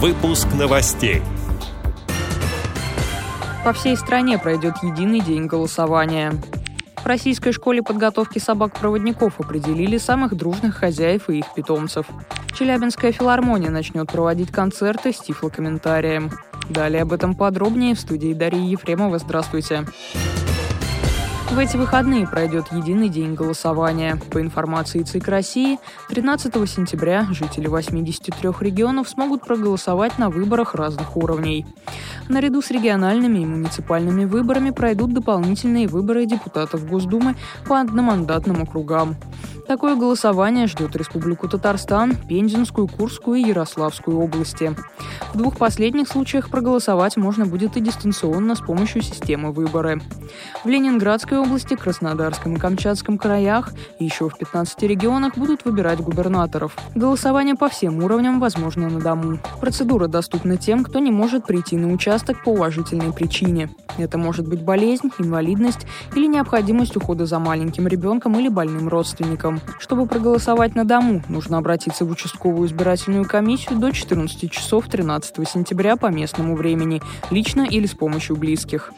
Выпуск новостей. По всей стране пройдет единый день голосования. В Российской школе подготовки собак-проводников определили самых дружных хозяев и их питомцев. Челябинская филармония начнет проводить концерты с тифлокомментарием. Далее об этом подробнее в студии Дарьи Ефремова. Здравствуйте. Здравствуйте. В эти выходные пройдет единый день голосования. По информации ЦИК России, 13 сентября жители 83 регионов смогут проголосовать на выборах разных уровней. Наряду с региональными и муниципальными выборами пройдут дополнительные выборы депутатов Госдумы по одномандатным округам. Такое голосование ждет Республику Татарстан, Пензенскую, Курскую и Ярославскую области. В двух последних случаях проголосовать можно будет и дистанционно с помощью системы выборы. В Ленинградской области, Краснодарском и Камчатском краях и еще в 15 регионах будут выбирать губернаторов. Голосование по всем уровням возможно на дому. Процедура доступна тем, кто не может прийти на участок по уважительной причине. Это может быть болезнь, инвалидность или необходимость ухода за маленьким ребенком или больным родственником. Чтобы проголосовать на дому, нужно обратиться в участковую избирательную комиссию до 14 часов 13 сентября по местному времени, лично или с помощью близких.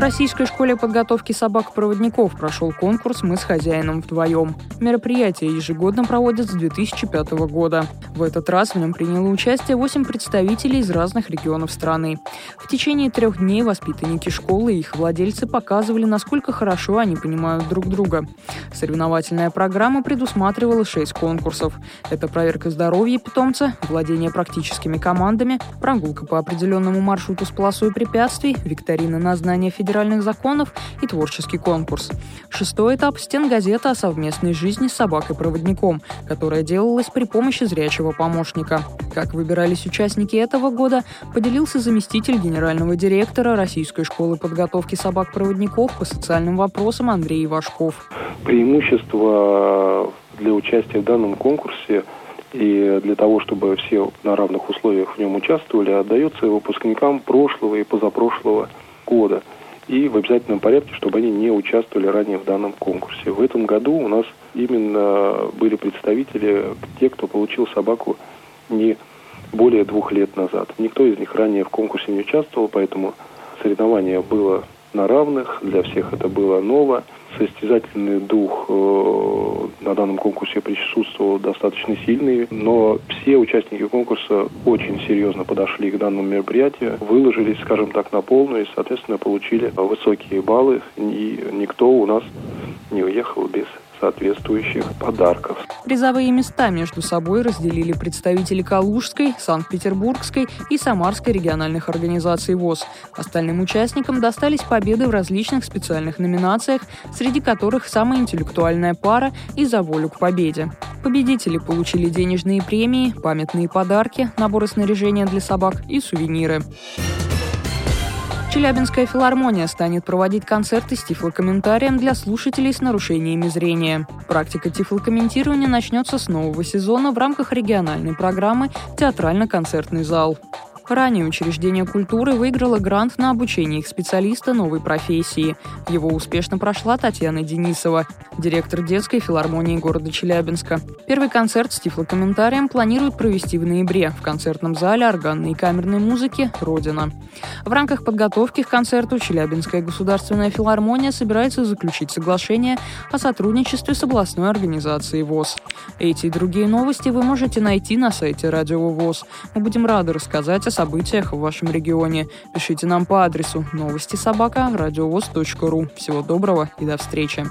В Российской школе подготовки собак-проводников прошел конкурс «Мы с хозяином вдвоем». Мероприятие ежегодно проводят с 2005 года. В этот раз в нем приняло участие 8 представителей из разных регионов страны. В течение трех дней воспитанники школы и их владельцы показывали, насколько хорошо они понимают друг друга. Соревновательная программа предусматривала 6 конкурсов. Это проверка здоровья питомца, владение практическими командами, прогулка по определенному маршруту с полосой препятствий, викторина на знание федерации федеральных законов и творческий конкурс. Шестой этап – стенгазета о совместной жизни с собакой-проводником, которая делалась при помощи зрячего помощника. Как выбирались участники этого года, поделился заместитель генерального директора Российской школы подготовки собак-проводников по социальным вопросам Андрей Ивашков. Преимущество для участия в данном конкурсе и для того, чтобы все на равных условиях в нем участвовали, отдается выпускникам прошлого и позапрошлого года и в обязательном порядке, чтобы они не участвовали ранее в данном конкурсе. В этом году у нас именно были представители, те, кто получил собаку не более двух лет назад. Никто из них ранее в конкурсе не участвовал, поэтому соревнование было на равных, для всех это было ново. Состязательный дух э, на данном конкурсе присутствовал достаточно сильный, но все участники конкурса очень серьезно подошли к данному мероприятию, выложились, скажем так, на полную и, соответственно, получили высокие баллы, и никто у нас не уехал без соответствующих подарков. Призовые места между собой разделили представители Калужской, Санкт-Петербургской и Самарской региональных организаций ВОЗ. Остальным участникам достались победы в различных специальных номинациях, среди которых самая интеллектуальная пара и «За волю к победе». Победители получили денежные премии, памятные подарки, наборы снаряжения для собак и сувениры. Челябинская филармония станет проводить концерты с тифлокомментарием для слушателей с нарушениями зрения. Практика тифлокомментирования начнется с нового сезона в рамках региональной программы «Театрально-концертный зал». Ранее учреждение культуры выиграло грант на обучение их специалиста новой профессии. Его успешно прошла Татьяна Денисова, директор детской филармонии города Челябинска. Первый концерт с тифлокомментарием планируют провести в ноябре в концертном зале органной и камерной музыки «Родина». В рамках подготовки к концерту Челябинская государственная филармония собирается заключить соглашение о сотрудничестве с областной организацией ВОЗ. Эти и другие новости вы можете найти на сайте Радио ВОЗ. Мы будем рады рассказать о событиях в вашем регионе. Пишите нам по адресу новости собака ру. Всего доброго и до встречи.